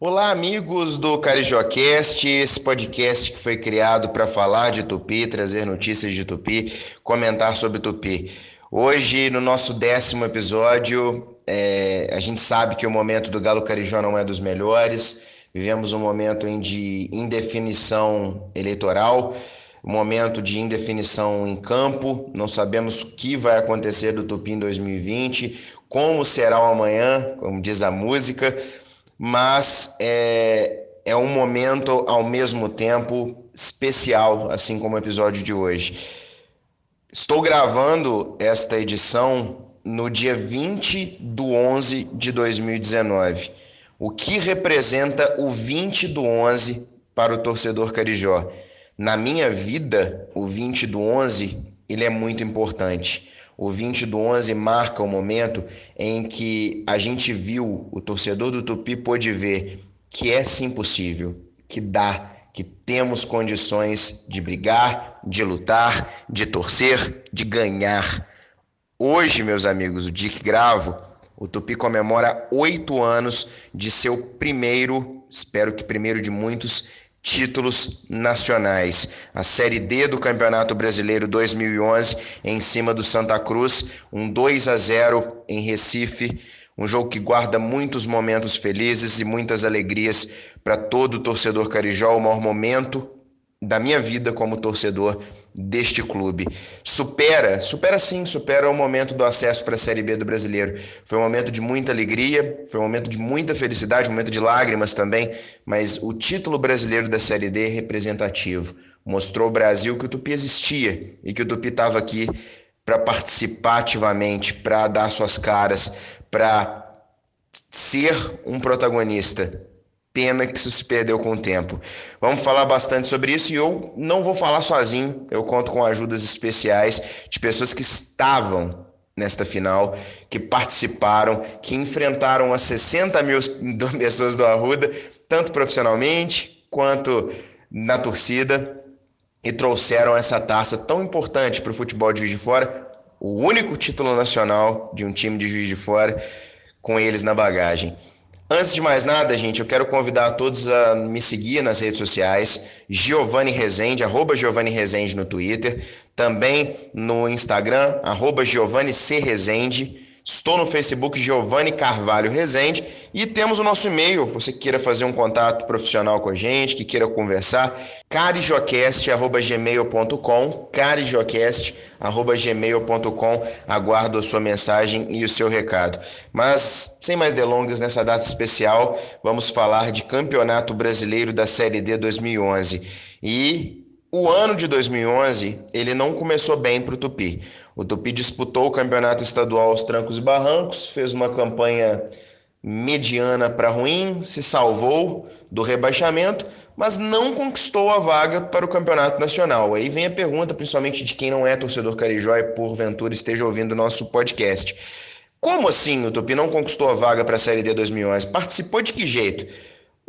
Olá, amigos do CarijoCast, esse podcast que foi criado para falar de Tupi, trazer notícias de Tupi, comentar sobre Tupi. Hoje, no nosso décimo episódio, é, a gente sabe que o momento do Galo Carijó não é dos melhores, vivemos um momento de indefinição eleitoral, um momento de indefinição em campo, não sabemos o que vai acontecer do Tupi em 2020, como será o amanhã, como diz a música mas é, é um momento ao mesmo tempo especial, assim como o episódio de hoje. Estou gravando esta edição no dia 20 do 11 de 2019, o que representa o 20 do 11 para o torcedor carijó. Na minha vida, o 20 do 11 ele é muito importante. O 20 do 11 marca o momento em que a gente viu, o torcedor do Tupi pôde ver que é sim possível, que dá, que temos condições de brigar, de lutar, de torcer, de ganhar. Hoje, meus amigos, o Dick Gravo, o Tupi comemora oito anos de seu primeiro, espero que primeiro de muitos, títulos nacionais. A Série D do Campeonato Brasileiro 2011 em cima do Santa Cruz, um 2 a 0 em Recife, um jogo que guarda muitos momentos felizes e muitas alegrias para todo torcedor carijó, o maior momento da minha vida como torcedor deste clube. Supera, supera sim, supera o momento do acesso para a Série B do Brasileiro. Foi um momento de muita alegria, foi um momento de muita felicidade, um momento de lágrimas também, mas o título brasileiro da Série D é representativo. Mostrou ao Brasil que o Tupi existia e que o Tupi estava aqui para participar ativamente, para dar suas caras, para ser um protagonista Pena que isso se perdeu com o tempo. Vamos falar bastante sobre isso e eu não vou falar sozinho, eu conto com ajudas especiais de pessoas que estavam nesta final, que participaram, que enfrentaram as 60 mil pessoas do Arruda, tanto profissionalmente quanto na torcida, e trouxeram essa taça tão importante para o futebol de Juiz de Fora, o único título nacional de um time de Juiz de Fora, com eles na bagagem. Antes de mais nada, gente, eu quero convidar todos a me seguir nas redes sociais, Giovanni Rezende, arroba Giovanni Rezende no Twitter, também no Instagram, arroba Giovanni C. Rezende, Estou no Facebook Giovanni Carvalho Rezende e temos o nosso e-mail. Você que queira fazer um contato profissional com a gente, que queira conversar, carijocast@gmail.com, carijocast@gmail.com. Aguardo a sua mensagem e o seu recado. Mas sem mais delongas nessa data especial, vamos falar de Campeonato Brasileiro da Série D 2011. E o ano de 2011, ele não começou bem para o Tupi. O Tupi disputou o campeonato estadual aos trancos e barrancos, fez uma campanha mediana para ruim, se salvou do rebaixamento, mas não conquistou a vaga para o campeonato nacional. Aí vem a pergunta, principalmente de quem não é torcedor carijó e porventura esteja ouvindo o nosso podcast. Como assim o Tupi não conquistou a vaga para a Série D 2011? Participou de que jeito?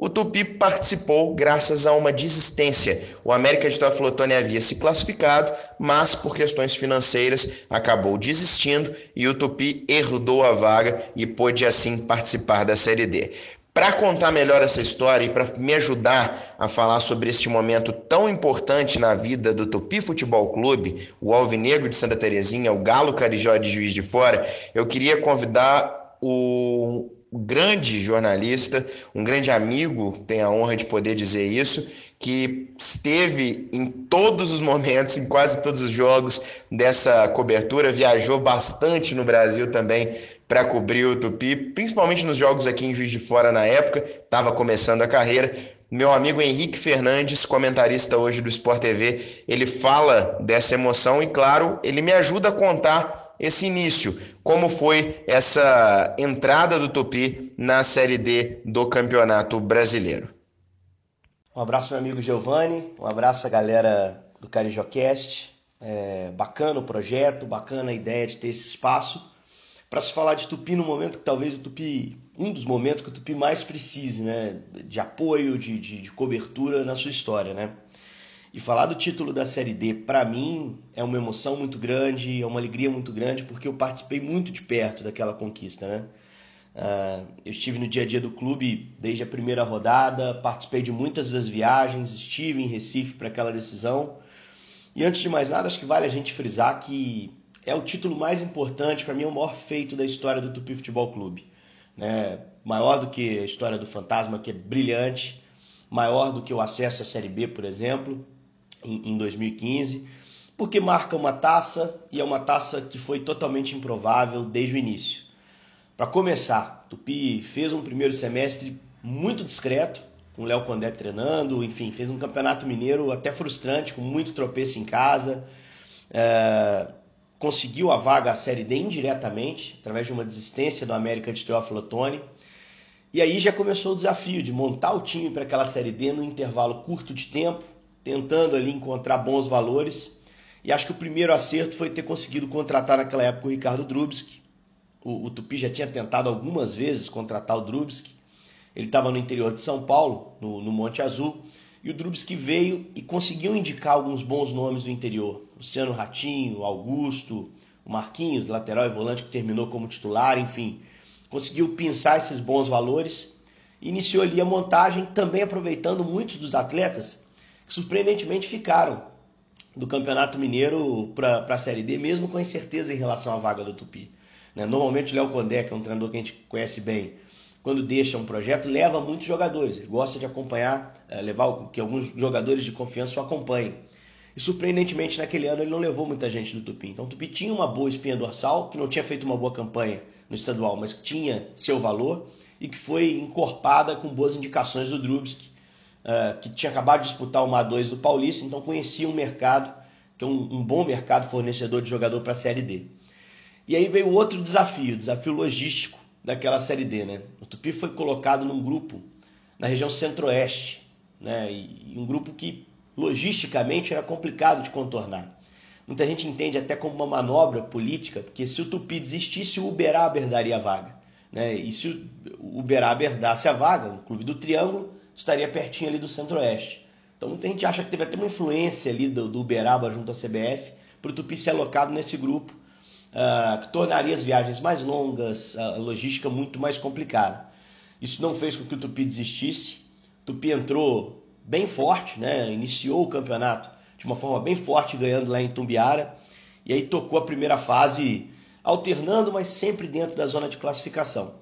O Tupi participou graças a uma desistência. O América de Teoflotone havia se classificado, mas por questões financeiras acabou desistindo e o Tupi herdou a vaga e pôde assim participar da Série D. Para contar melhor essa história e para me ajudar a falar sobre este momento tão importante na vida do Tupi Futebol Clube, o Alvinegro de Santa Terezinha, o Galo Carijó de Juiz de Fora, eu queria convidar o grande jornalista, um grande amigo, tenho a honra de poder dizer isso, que esteve em todos os momentos, em quase todos os jogos dessa cobertura, viajou bastante no Brasil também para cobrir o Tupi, principalmente nos jogos aqui em Juiz de Fora na época, estava começando a carreira. Meu amigo Henrique Fernandes, comentarista hoje do Sport TV, ele fala dessa emoção e, claro, ele me ajuda a contar esse início, como foi essa entrada do Tupi na Série D do Campeonato Brasileiro. Um abraço, meu amigo Giovanni, um abraço galera do CarijoCast. É, bacana o projeto, bacana a ideia de ter esse espaço para se falar de Tupi no momento que talvez o Tupi, um dos momentos que o Tupi mais precise, né? De apoio, de, de, de cobertura na sua história, né? E falar do título da Série D, para mim, é uma emoção muito grande, é uma alegria muito grande, porque eu participei muito de perto daquela conquista, né? Uh, eu estive no dia a dia do clube desde a primeira rodada, participei de muitas das viagens, estive em Recife para aquela decisão. E antes de mais nada, acho que vale a gente frisar que é o título mais importante, para mim, é o maior feito da história do Tupi Futebol Clube. Né? Maior do que a história do Fantasma, que é brilhante, maior do que o acesso à Série B, por exemplo, em, em 2015, porque marca uma taça e é uma taça que foi totalmente improvável desde o início. Para começar, Tupi fez um primeiro semestre muito discreto, com o Léo Condé treinando, enfim, fez um campeonato mineiro até frustrante, com muito tropeço em casa. É, conseguiu a vaga à Série D indiretamente, através de uma desistência do América de Teófilo Otoni. E aí já começou o desafio de montar o time para aquela Série D num intervalo curto de tempo, tentando ali encontrar bons valores. E acho que o primeiro acerto foi ter conseguido contratar naquela época o Ricardo Drubski, o, o Tupi já tinha tentado algumas vezes contratar o Drubski. Ele estava no interior de São Paulo, no, no Monte Azul, e o Drubski veio e conseguiu indicar alguns bons nomes do interior. Luciano Ratinho, Augusto, o Marquinhos, lateral e volante que terminou como titular, enfim. Conseguiu pensar esses bons valores. Iniciou ali a montagem, também aproveitando muitos dos atletas surpreendentemente ficaram do Campeonato Mineiro para a Série D, mesmo com incerteza em relação à vaga do Tupi. Né? Normalmente o Léo Condé, que é um treinador que a gente conhece bem, quando deixa um projeto, leva muitos jogadores. Ele gosta de acompanhar, é, levar que alguns jogadores de confiança o acompanhem. E surpreendentemente, naquele ano, ele não levou muita gente do Tupi. Então, o Tupi tinha uma boa espinha dorsal, que não tinha feito uma boa campanha no estadual, mas que tinha seu valor e que foi encorpada com boas indicações do Drubski, uh, que tinha acabado de disputar uma A2 do Paulista, então conhecia um mercado, que é um, um bom mercado fornecedor de jogador para a Série D. E aí veio outro desafio, desafio logístico daquela Série D, né? O Tupi foi colocado num grupo na região centro-oeste, né? E um grupo que logisticamente era complicado de contornar. Muita gente entende até como uma manobra política, porque se o Tupi desistisse, o Uberaba daria a vaga. Né? E se o Uberaba dasse a vaga, o clube do Triângulo estaria pertinho ali do centro-oeste. Então muita gente acha que teve até uma influência ali do, do Uberaba junto à CBF para o Tupi ser alocado nesse grupo uh, que tornaria as viagens mais longas, a logística muito mais complicada. Isso não fez com que o Tupi desistisse. O Tupi entrou bem forte, né? iniciou o campeonato de uma forma bem forte, ganhando lá em Tumbiara, e aí tocou a primeira fase alternando, mas sempre dentro da zona de classificação.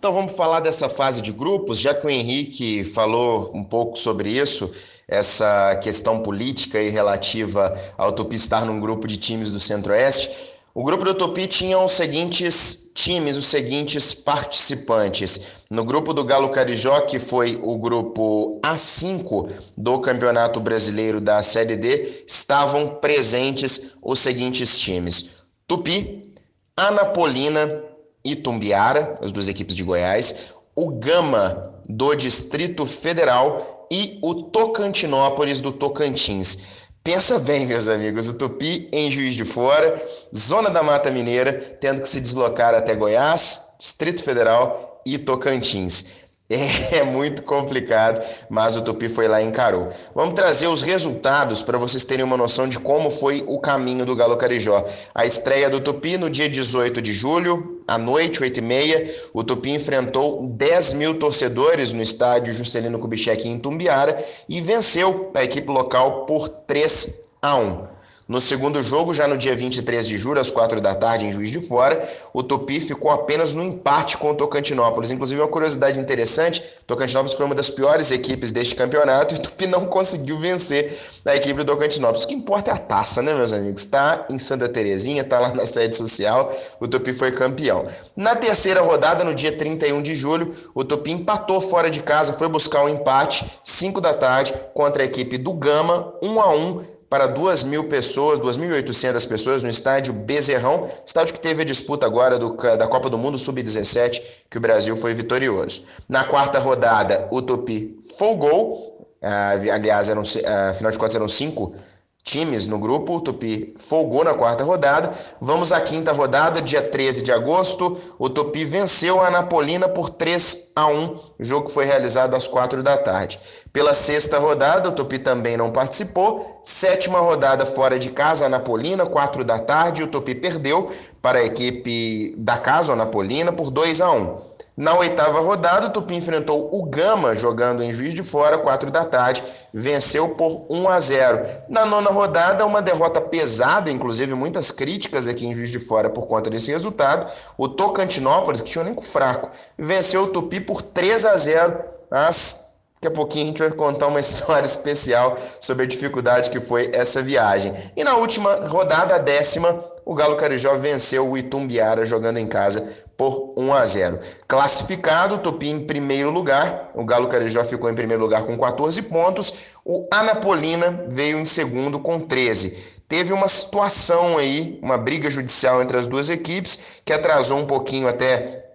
Então vamos falar dessa fase de grupos, já que o Henrique falou um pouco sobre isso, essa questão política e relativa ao Tupi estar num grupo de times do Centro-Oeste. O grupo do Tupi tinha os seguintes times, os seguintes participantes. No grupo do Galo Carijó, que foi o grupo A5 do Campeonato Brasileiro da Série D, estavam presentes os seguintes times: Tupi, Anapolina e Tumbiara, as duas equipes de Goiás, o Gama do Distrito Federal e o Tocantinópolis do Tocantins. Pensa bem, meus amigos, o Tupi em Juiz de Fora, zona da Mata Mineira, tendo que se deslocar até Goiás, Distrito Federal e Tocantins. É muito complicado, mas o Tupi foi lá e encarou. Vamos trazer os resultados para vocês terem uma noção de como foi o caminho do Galo Carijó. A estreia do Tupi no dia 18 de julho, à noite, 8h30. O Tupi enfrentou 10 mil torcedores no estádio Juscelino Kubitschek em Tumbiara e venceu a equipe local por 3 a 1. No segundo jogo, já no dia 23 de julho, às 4 da tarde, em Juiz de Fora, o Tupi ficou apenas no empate com o Tocantinópolis. Inclusive, uma curiosidade interessante: Tocantinópolis foi uma das piores equipes deste campeonato e o Tupi não conseguiu vencer a equipe do Tocantinópolis. O que importa é a taça, né, meus amigos? Está em Santa Terezinha, está lá na sede social, o Tupi foi campeão. Na terceira rodada, no dia 31 de julho, o Tupi empatou fora de casa, foi buscar um empate, 5 da tarde, contra a equipe do Gama, 1 a 1 para 2 mil pessoas, 2.800 pessoas no estádio Bezerrão, estádio que teve a disputa agora do, da Copa do Mundo Sub-17, que o Brasil foi vitorioso. Na quarta rodada, o Tupi folgou, ah, aliás, eram, ah, afinal de contas eram cinco times no grupo. O Tupi folgou na quarta rodada. Vamos à quinta rodada, dia 13 de agosto. O Tupi venceu a Anapolina por 3 a 1. O jogo foi realizado às 4 da tarde. Pela sexta rodada, o Tupi também não participou. Sétima rodada fora de casa, Anapolina, 4 da tarde. O Tupi perdeu para a equipe da casa, Anapolina, por 2 a 1. Na oitava rodada, o Tupi enfrentou o Gama, jogando em Juiz de Fora, 4 da tarde, venceu por 1 a 0. Na nona rodada, uma derrota pesada, inclusive muitas críticas aqui em Juiz de Fora por conta desse resultado. O Tocantinópolis, que tinha um elenco fraco, venceu o Tupi por 3 a 0. Mas Daqui a pouquinho a gente vai contar uma história especial sobre a dificuldade que foi essa viagem. E na última rodada, a décima, o Galo Carijó venceu o Itumbiara jogando em casa por 1 a 0. Classificado, Tupi em primeiro lugar, o Galo Carijó ficou em primeiro lugar com 14 pontos, o Anapolina veio em segundo com 13. Teve uma situação aí, uma briga judicial entre as duas equipes, que atrasou um pouquinho até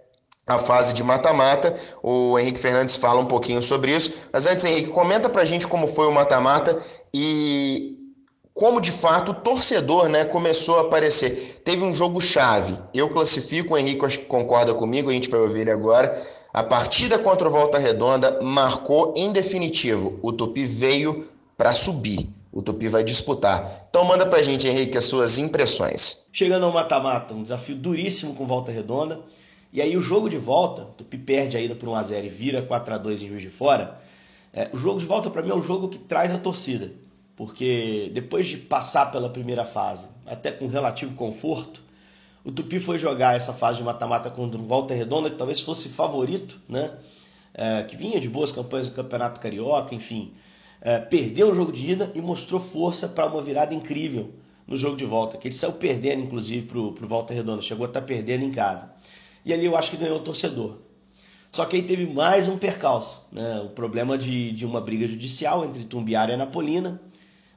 a fase de mata-mata. O Henrique Fernandes fala um pouquinho sobre isso. Mas antes, Henrique, comenta pra gente como foi o mata-mata e como de fato o torcedor né, começou a aparecer. Teve um jogo chave. Eu classifico, o Henrique acho que concorda comigo, a gente vai ouvir ele agora. A partida contra o Volta Redonda marcou em definitivo. O Tupi veio para subir. O Tupi vai disputar. Então manda pra gente, Henrique, as suas impressões. Chegando ao mata-mata, um desafio duríssimo com Volta Redonda. E aí o jogo de volta, o Tupi perde a ida por 1x0 e vira 4x2 em Juiz de Fora. É, o jogo de volta para mim é um jogo que traz a torcida porque depois de passar pela primeira fase, até com relativo conforto, o Tupi foi jogar essa fase de mata-mata contra o Volta Redonda, que talvez fosse favorito, né? É, que vinha de boas campanhas no Campeonato Carioca, enfim. É, perdeu o jogo de ida e mostrou força para uma virada incrível no jogo de volta, que ele saiu perdendo, inclusive, para o Volta Redonda, chegou a estar tá perdendo em casa. E ali eu acho que ganhou o torcedor. Só que aí teve mais um percalço, né? o problema de, de uma briga judicial entre Tumbiara e Anapolina,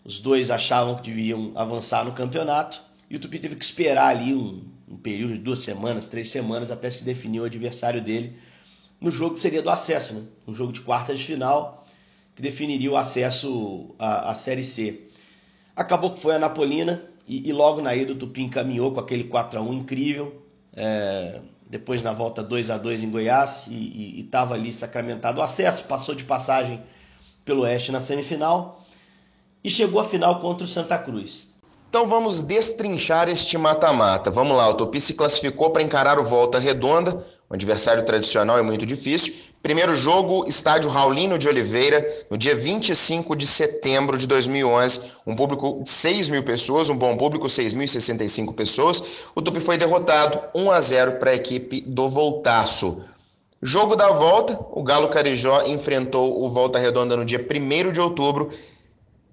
os dois achavam que deviam avançar no campeonato e o Tupi teve que esperar ali um, um período de duas semanas, três semanas até se definir o adversário dele no jogo que seria do acesso, né? um jogo de quartas de final que definiria o acesso à, à Série C. Acabou que foi a Napolina e, e logo na ida o Tupi encaminhou com aquele 4 a 1 incrível. É, depois na volta 2 a 2 em Goiás e estava ali sacramentado o acesso, passou de passagem pelo Oeste na semifinal e chegou à final contra o Santa Cruz. Então vamos destrinchar este mata-mata. Vamos lá, o Tupi se classificou para encarar o Volta Redonda, um adversário tradicional e muito difícil. Primeiro jogo, estádio Raulino de Oliveira, no dia 25 de setembro de 2011. Um público de 6 mil pessoas, um bom público, 6.065 pessoas. O Tupi foi derrotado 1 a 0 para a equipe do Voltaço. Jogo da volta, o Galo Carijó enfrentou o Volta Redonda no dia 1 de outubro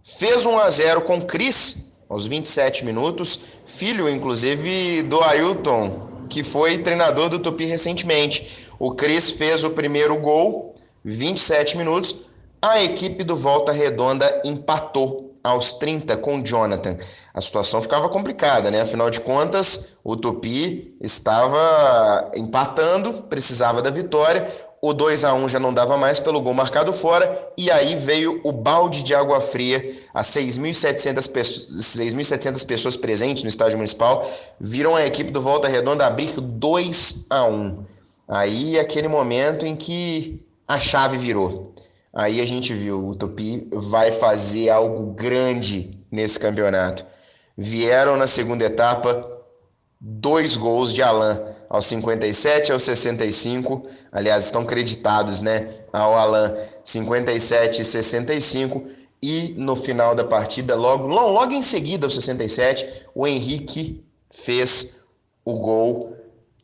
Fez 1 a 0 com Cris aos 27 minutos, filho inclusive do Ailton, que foi treinador do Tupi recentemente. O Cris fez o primeiro gol, 27 minutos. A equipe do Volta Redonda empatou aos 30 com o Jonathan. A situação ficava complicada, né? Afinal de contas, o Tupi estava empatando, precisava da vitória o 2 a 1 já não dava mais pelo gol marcado fora, e aí veio o balde de água fria. As 6.700 pessoas, pessoas presentes no estádio municipal viram a equipe do Volta Redonda abrir 2 a 1 Aí aquele momento em que a chave virou. Aí a gente viu, o Tupi vai fazer algo grande nesse campeonato. Vieram na segunda etapa dois gols de Alain aos 57 aos 65 aliás, estão creditados né, ao Alan 57 e 65. E no final da partida, logo, logo em seguida, aos 67, o Henrique fez o gol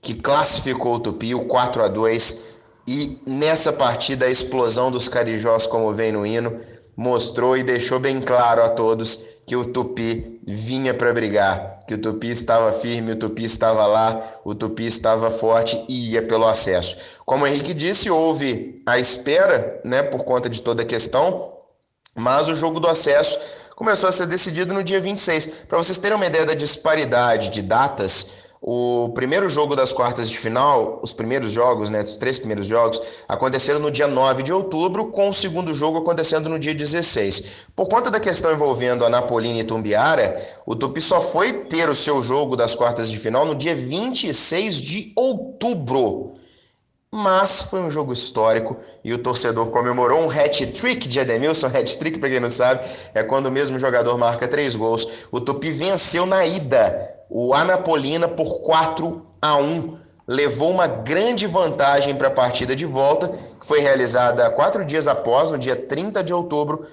que classificou o Tupi, o 4 a 2 E nessa partida, a explosão dos Carijós, como vem no hino, mostrou e deixou bem claro a todos que o Tupi vinha para brigar, que o Tupi estava firme, o Tupi estava lá, o Tupi estava forte e ia pelo acesso. Como o Henrique disse, houve a espera, né, por conta de toda a questão, mas o jogo do acesso começou a ser decidido no dia 26. Para vocês terem uma ideia da disparidade de datas, o primeiro jogo das quartas de final, os primeiros jogos, né, os três primeiros jogos, aconteceram no dia 9 de outubro, com o segundo jogo acontecendo no dia 16. Por conta da questão envolvendo a Napolina e Tumbiara, o Tupi só foi ter o seu jogo das quartas de final no dia 26 de outubro. Mas foi um jogo histórico e o torcedor comemorou um hat-trick de Edemilson. Hat-trick, para quem não sabe, é quando o mesmo jogador marca três gols. O Tupi venceu na ida o Anapolina por 4 a 1 levou uma grande vantagem para a partida de volta, que foi realizada quatro dias após, no dia 30 de outubro,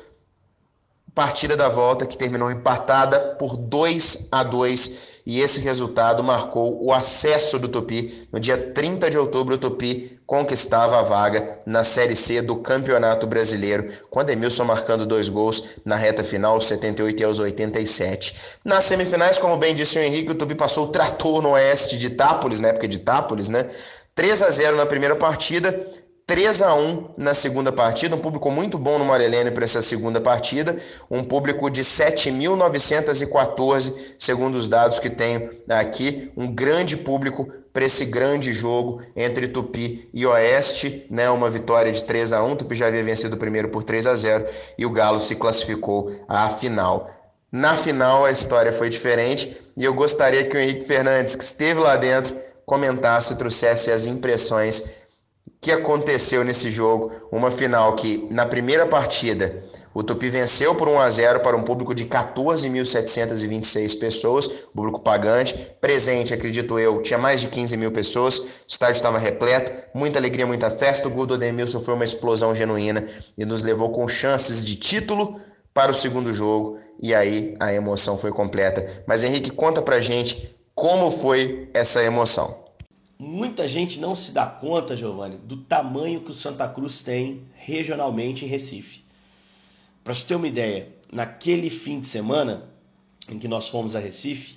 partida da volta que terminou empatada por 2 a 2 e esse resultado marcou o acesso do Tupi. No dia 30 de outubro, o Tupi conquistava a vaga na Série C do Campeonato Brasileiro, com Ademilson marcando dois gols na reta final, aos 78 e aos 87. Nas semifinais, como bem disse o Henrique, o Tupi passou o trator no oeste de Itápolis, na época de Itápolis, né? 3 a 0 na primeira partida 3 a 1 na segunda partida, um público muito bom no Morelene para essa segunda partida, um público de 7.914, segundo os dados que tenho aqui, um grande público para esse grande jogo entre Tupi e Oeste, né? Uma vitória de 3 a 1, Tupi já havia vencido o primeiro por 3 a 0 e o Galo se classificou à final. Na final a história foi diferente e eu gostaria que o Henrique Fernandes, que esteve lá dentro, comentasse, trouxesse as impressões que aconteceu nesse jogo, uma final que na primeira partida o Tupi venceu por 1 a 0 para um público de 14.726 pessoas, público pagante, presente, acredito eu, tinha mais de 15 mil pessoas, o estádio estava repleto, muita alegria, muita festa, o gol do Ademilson foi uma explosão genuína e nos levou com chances de título para o segundo jogo, e aí a emoção foi completa. Mas Henrique, conta pra gente como foi essa emoção. Muita gente não se dá conta, Giovanni, do tamanho que o Santa Cruz tem regionalmente em Recife. Para você ter uma ideia, naquele fim de semana em que nós fomos a Recife,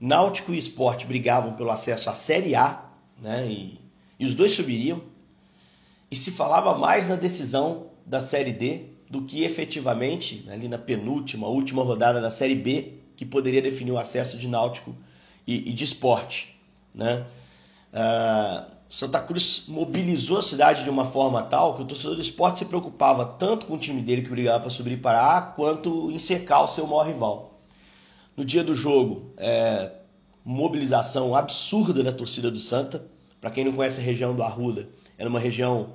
Náutico e Esporte brigavam pelo acesso à Série A, né? E, e os dois subiriam. E se falava mais na decisão da Série D do que efetivamente ali na penúltima, última rodada da Série B, que poderia definir o acesso de Náutico e, e de Esporte, né? Uh, Santa Cruz mobilizou a cidade de uma forma tal que o torcedor do esporte se preocupava tanto com o time dele que brigava para subir para A, quanto em secar o seu maior rival. No dia do jogo, é, mobilização absurda da torcida do Santa. Para quem não conhece a região do Arruda, era uma região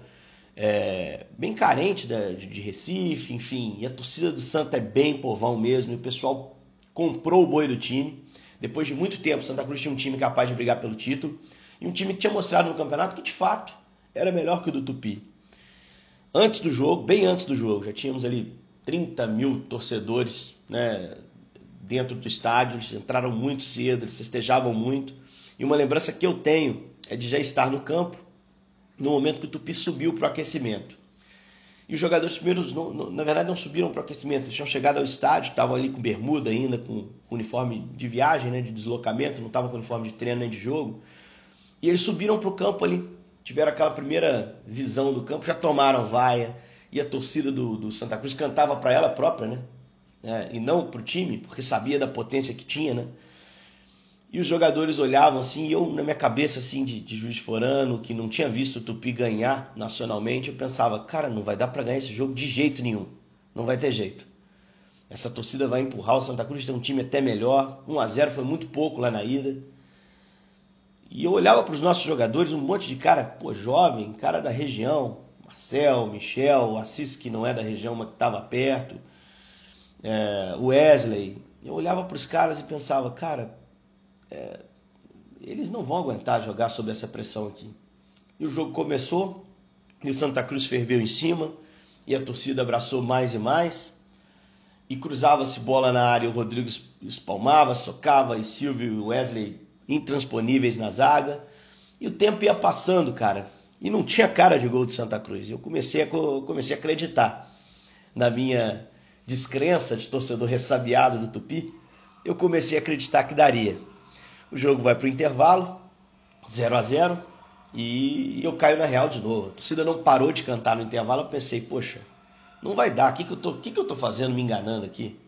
é, bem carente de, de Recife, enfim. E a torcida do Santa é bem povão mesmo. E o pessoal comprou o boi do time. Depois de muito tempo, Santa Cruz tinha um time capaz de brigar pelo título. E um time que tinha mostrado no campeonato que de fato era melhor que o do Tupi. Antes do jogo, bem antes do jogo, já tínhamos ali 30 mil torcedores né, dentro do estádio, eles entraram muito cedo, eles festejavam muito. E uma lembrança que eu tenho é de já estar no campo no momento que o Tupi subiu para o aquecimento. E os jogadores primeiros, não, não, na verdade, não subiram para o aquecimento, eles tinham chegado ao estádio, estavam ali com bermuda ainda, com, uniforme de viagem, né, de deslocamento, não estavam com uniforme de treino nem de jogo. E eles subiram para o campo ali, tiveram aquela primeira visão do campo, já tomaram vaia, e a torcida do, do Santa Cruz cantava para ela própria, né? É, e não para o time, porque sabia da potência que tinha, né? E os jogadores olhavam assim, e eu na minha cabeça assim de, de juiz forano, que não tinha visto o Tupi ganhar nacionalmente, eu pensava, cara, não vai dar para ganhar esse jogo de jeito nenhum. Não vai ter jeito. Essa torcida vai empurrar o Santa Cruz tem um time até melhor. 1 a 0 foi muito pouco lá na ida. E eu olhava para os nossos jogadores, um monte de cara, pô, jovem, cara da região, Marcel, Michel, Assis, que não é da região, mas que estava perto, é, Wesley. Eu olhava para os caras e pensava, cara, é, eles não vão aguentar jogar sob essa pressão aqui. E o jogo começou, e o Santa Cruz ferveu em cima, e a torcida abraçou mais e mais, e cruzava-se bola na área, o Rodrigo espalmava, socava, e Silvio e Wesley intransponíveis na zaga. E o tempo ia passando, cara. E não tinha cara de gol de Santa Cruz. Eu comecei a, comecei a acreditar na minha descrença de torcedor ressabiado do Tupi. Eu comecei a acreditar que daria. O jogo vai para o intervalo, 0 a 0 e eu caio na real de novo. A torcida não parou de cantar no intervalo. Eu pensei, poxa, não vai dar. O que, que, eu, tô, que, que eu tô fazendo me enganando aqui?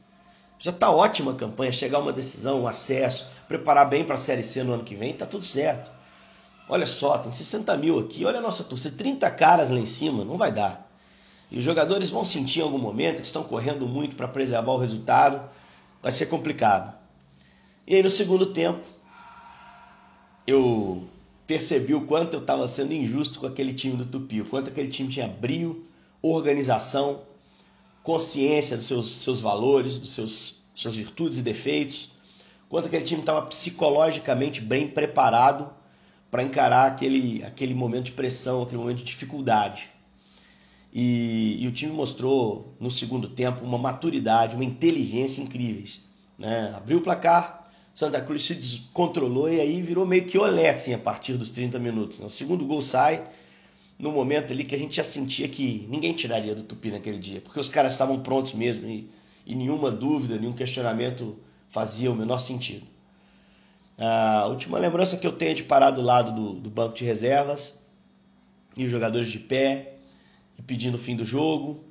Já está ótima a campanha, chegar uma decisão, um acesso, preparar bem para a Série C no ano que vem, está tudo certo. Olha só, tem 60 mil aqui, olha a nossa torcida, 30 caras lá em cima, não vai dar. E os jogadores vão sentir em algum momento que estão correndo muito para preservar o resultado, vai ser complicado. E aí no segundo tempo, eu percebi o quanto eu estava sendo injusto com aquele time do Tupi, o quanto aquele time tinha brio, organização, consciência dos seus, seus valores, dos seus suas virtudes e defeitos, quanto aquele time estava psicologicamente bem preparado para encarar aquele, aquele momento de pressão, aquele momento de dificuldade. E, e, o time mostrou no segundo tempo uma maturidade, uma inteligência incríveis. Né? Abriu o placar, Santa Cruz se descontrolou e aí virou meio que olé assim, a partir dos 30 minutos. Né? O segundo gol sai no momento ali que a gente já sentia que ninguém tiraria do Tupi naquele dia, porque os caras estavam prontos mesmo e, e nenhuma dúvida, nenhum questionamento fazia o menor sentido. A última lembrança que eu tenho é de parar do lado do, do banco de reservas e os jogadores de pé, e pedindo o fim do jogo.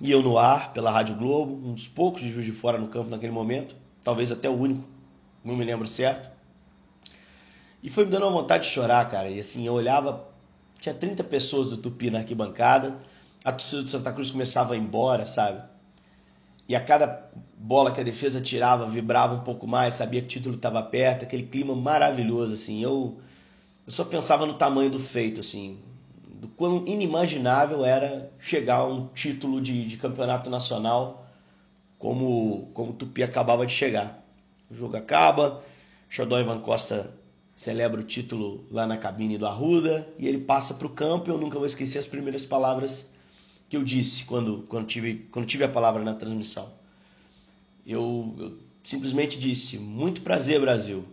E eu no ar pela Rádio Globo, um dos poucos de Juiz de Fora no campo naquele momento, talvez até o único, não me lembro certo. E foi me dando uma vontade de chorar, cara. E assim, eu olhava, tinha 30 pessoas do Tupi na arquibancada, a torcida do Santa Cruz começava a ir embora, sabe? E a cada bola que a defesa tirava, vibrava um pouco mais, sabia que o título estava perto, aquele clima maravilhoso, assim. Eu, eu só pensava no tamanho do feito, assim do quão inimaginável era chegar a um título de, de campeonato nacional como, como o Tupi acabava de chegar. O jogo acaba, Xodó Ivan Costa celebra o título lá na cabine do Arruda e ele passa para o campo eu nunca vou esquecer as primeiras palavras que eu disse quando, quando, tive, quando tive a palavra na transmissão. Eu, eu simplesmente disse, muito prazer Brasil,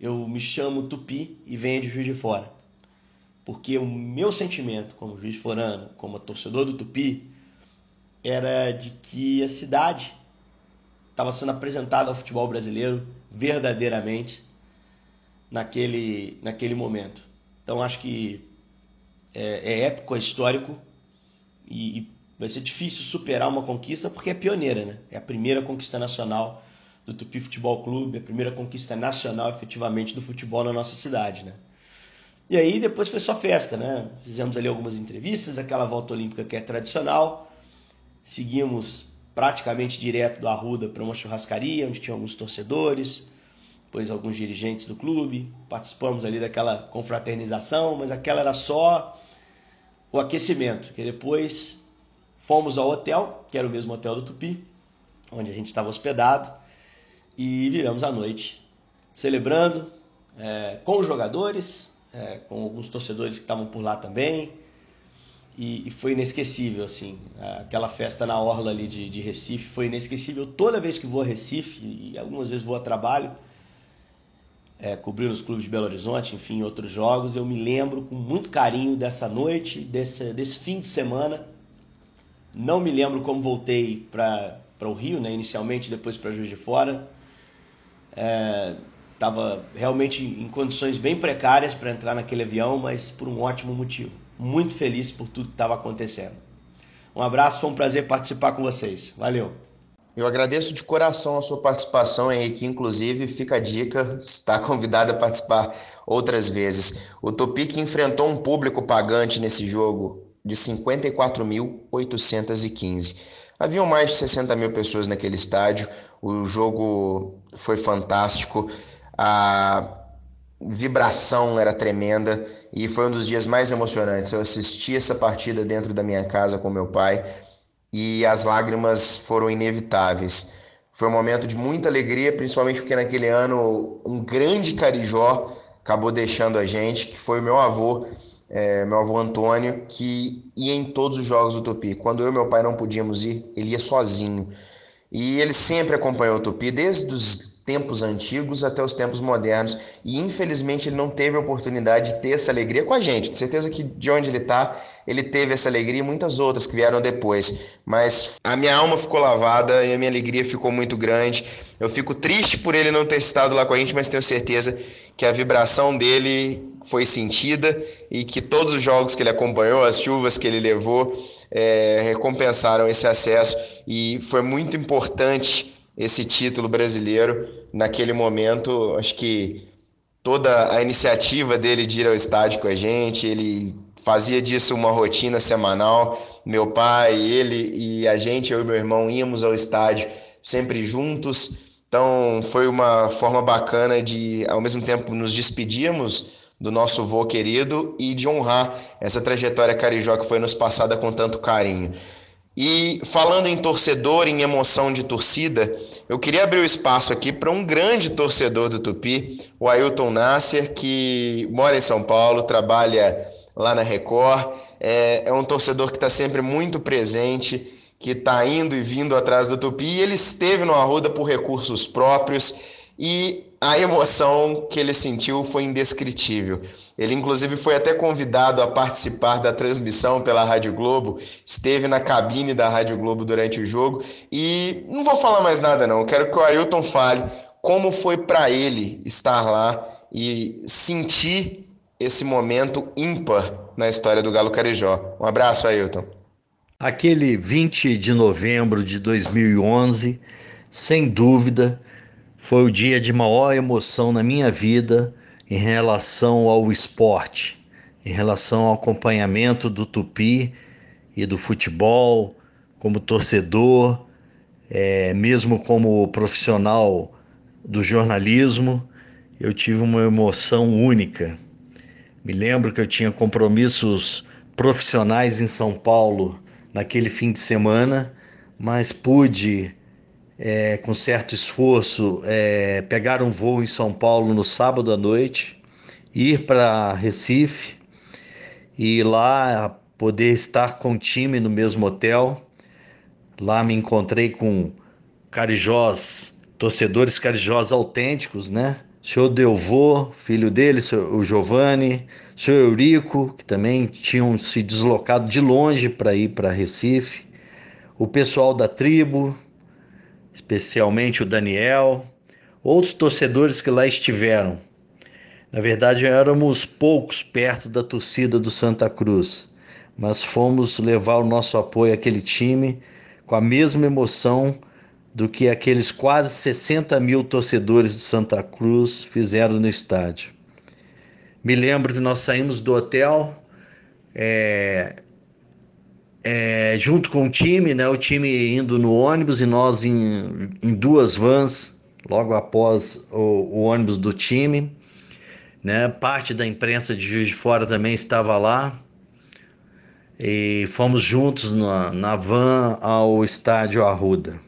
eu me chamo Tupi e venho de Juiz de Fora. Porque o meu sentimento como juiz forano, como torcedor do Tupi, era de que a cidade estava sendo apresentada ao futebol brasileiro verdadeiramente naquele, naquele momento. Então acho que é, é épico, é histórico e, e vai ser difícil superar uma conquista porque é pioneira, né? É a primeira conquista nacional do Tupi Futebol Clube, a primeira conquista nacional efetivamente do futebol na nossa cidade, né? E aí depois foi só festa, né? Fizemos ali algumas entrevistas, aquela volta olímpica que é tradicional. Seguimos praticamente direto do Arruda para uma churrascaria, onde tinha alguns torcedores, depois alguns dirigentes do clube. Participamos ali daquela confraternização, mas aquela era só o aquecimento, que depois fomos ao hotel, que era o mesmo hotel do Tupi, onde a gente estava hospedado, e viramos a noite celebrando é, com os jogadores, é, com alguns torcedores que estavam por lá também. E, e, foi inesquecível, assim. Aquela festa na orla ali de, de, Recife foi inesquecível. Toda vez que vou a Recife, e algumas vezes vou a trabalho, é, cobrir os clubes de Belo Horizonte, enfim, outros jogos, eu me lembro com muito carinho dessa noite, desse, desse fim de semana. Não me lembro como voltei para o Rio, né, inicialmente, depois para Juiz de Fora. É, estava realmente em condições bem precárias para entrar naquele avião, mas por um ótimo motivo. Muito feliz por tudo que estava acontecendo. Um abraço, foi um prazer participar com vocês. Valeu. Eu agradeço de coração a sua participação, Henrique. Inclusive, fica a dica, está convidado a participar outras vezes. O Topic enfrentou um público pagante nesse jogo de 54.815. Haviam mais de 60 mil pessoas naquele estádio. O jogo foi fantástico a vibração era tremenda e foi um dos dias mais emocionantes. Eu assisti essa partida dentro da minha casa com meu pai e as lágrimas foram inevitáveis. Foi um momento de muita alegria, principalmente porque naquele ano um grande carijó acabou deixando a gente, que foi o meu avô, é, meu avô Antônio, que ia em todos os jogos do Tupi. Quando eu e meu pai não podíamos ir, ele ia sozinho. E ele sempre acompanhou o Tupi, desde os tempos antigos até os tempos modernos. E infelizmente ele não teve a oportunidade de ter essa alegria com a gente. De certeza que de onde ele está, ele teve essa alegria e muitas outras que vieram depois. Mas a minha alma ficou lavada e a minha alegria ficou muito grande. Eu fico triste por ele não ter estado lá com a gente, mas tenho certeza que a vibração dele foi sentida e que todos os jogos que ele acompanhou, as chuvas que ele levou, é, recompensaram esse acesso e foi muito importante esse título brasileiro naquele momento. Acho que toda a iniciativa dele de ir ao estádio com a gente, ele fazia disso uma rotina semanal. Meu pai, ele e a gente, eu e meu irmão, íamos ao estádio sempre juntos. Então foi uma forma bacana de, ao mesmo tempo, nos despedirmos do nosso vô querido e de honrar essa trajetória carijó que foi nos passada com tanto carinho. E falando em torcedor, em emoção de torcida, eu queria abrir o espaço aqui para um grande torcedor do Tupi, o Ailton Nasser, que mora em São Paulo, trabalha lá na Record, é, é um torcedor que está sempre muito presente, que está indo e vindo atrás do Tupi, e ele esteve no Arruda por recursos próprios e a emoção que ele sentiu foi indescritível. Ele, inclusive, foi até convidado a participar da transmissão pela Rádio Globo, esteve na cabine da Rádio Globo durante o jogo. E não vou falar mais nada, não. Quero que o Ailton fale como foi para ele estar lá e sentir esse momento ímpar na história do Galo Carijó. Um abraço, Ailton. Aquele 20 de novembro de 2011, sem dúvida, foi o dia de maior emoção na minha vida em relação ao esporte, em relação ao acompanhamento do Tupi e do futebol, como torcedor, é, mesmo como profissional do jornalismo, eu tive uma emoção única. Me lembro que eu tinha compromissos profissionais em São Paulo naquele fim de semana, mas pude é, com certo esforço, é, pegar um voo em São Paulo no sábado à noite, ir para Recife e lá poder estar com o time no mesmo hotel. Lá me encontrei com carijós, torcedores carijós autênticos, né? Senhor Delvô, filho dele, o Giovanni, senhor Eurico, que também tinham se deslocado de longe para ir para Recife, o pessoal da tribo, especialmente o Daniel, outros torcedores que lá estiveram. Na verdade, éramos poucos perto da torcida do Santa Cruz, mas fomos levar o nosso apoio àquele time com a mesma emoção do que aqueles quase 60 mil torcedores do Santa Cruz fizeram no estádio. Me lembro que nós saímos do hotel é, é, junto com o time, né, o time indo no ônibus e nós em, em duas vans, logo após o, o, ônibus do time. Né, parte da imprensa de Juiz de Fora também estava lá. E fomos juntos na, na van ao estádio Arruda.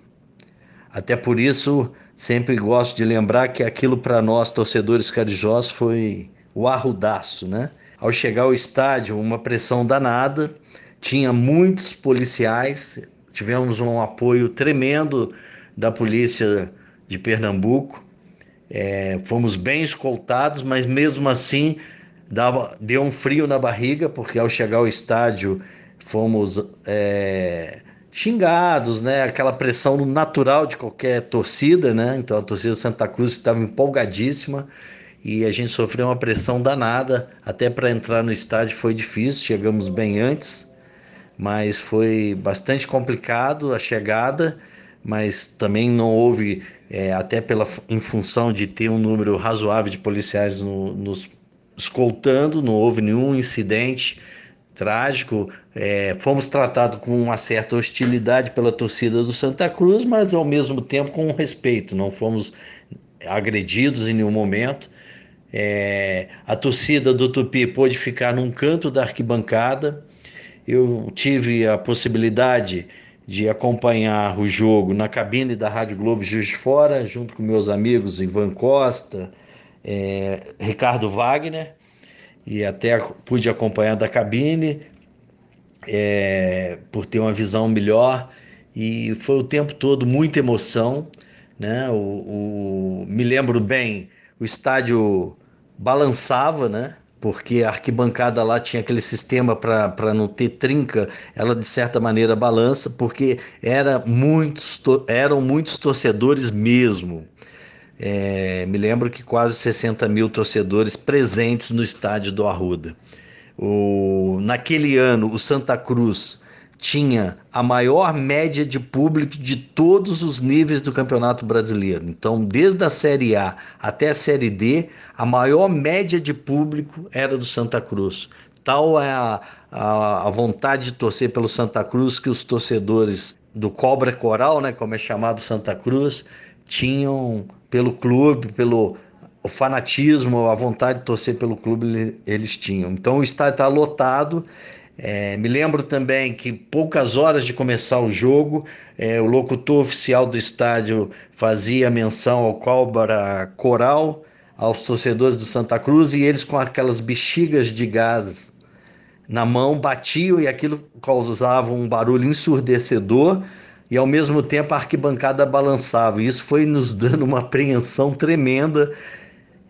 Até por isso, sempre gosto de lembrar que aquilo para nós, torcedores carijosos, foi o arrudaço, né? Ao chegar ao estádio, uma pressão danada, tinha muitos policiais, tivemos um apoio tremendo da polícia de Pernambuco, é, fomos bem escoltados, mas mesmo assim dava, deu um frio na barriga, porque ao chegar ao estádio fomos é, xingados, né? Aquela pressão natural de qualquer torcida, né? Então a torcida Santa Cruz estava empolgadíssima e a gente sofreu uma pressão danada. Até para entrar no estádio foi difícil, chegamos bem antes mas foi bastante complicado a chegada, mas também não houve, é, até pela, em função de ter um número razoável de policiais no, nos escoltando, não houve nenhum incidente trágico. É, fomos tratados com uma certa hostilidade pela torcida do Santa Cruz, mas ao mesmo tempo com respeito, não fomos agredidos em nenhum momento. É, a torcida do Tupi pôde ficar num canto da arquibancada, eu tive a possibilidade de acompanhar o jogo na cabine da Rádio Globo Juiz de Fora, junto com meus amigos Ivan Costa, é, Ricardo Wagner, e até pude acompanhar da cabine é, por ter uma visão melhor. E foi o tempo todo muita emoção. Né? O, o me lembro bem, o estádio balançava, né? porque a arquibancada lá tinha aquele sistema para não ter trinca, ela de certa maneira balança, porque era muitos, eram muitos torcedores mesmo. É, me lembro que quase 60 mil torcedores presentes no estádio do Arruda. O, naquele ano, o Santa Cruz tinha a maior média de público de todos os níveis do Campeonato Brasileiro. Então, desde a Série A até a Série D, a maior média de público era do Santa Cruz. Tal é a, a, a vontade de torcer pelo Santa Cruz que os torcedores do Cobra Coral, né, como é chamado Santa Cruz, tinham pelo clube, pelo o fanatismo, a vontade de torcer pelo clube eles tinham. Então o estádio está lotado É, me lembro também que poucas horas de começar o jogo, é, o locutor oficial do estádio fazia menção ao cobra coral aos torcedores do Santa Cruz e eles com aquelas bexigas de gás na mão batiam e aquilo causava um barulho ensurdecedor e ao mesmo tempo a arquibancada balançava. E isso foi nos dando uma apreensão tremenda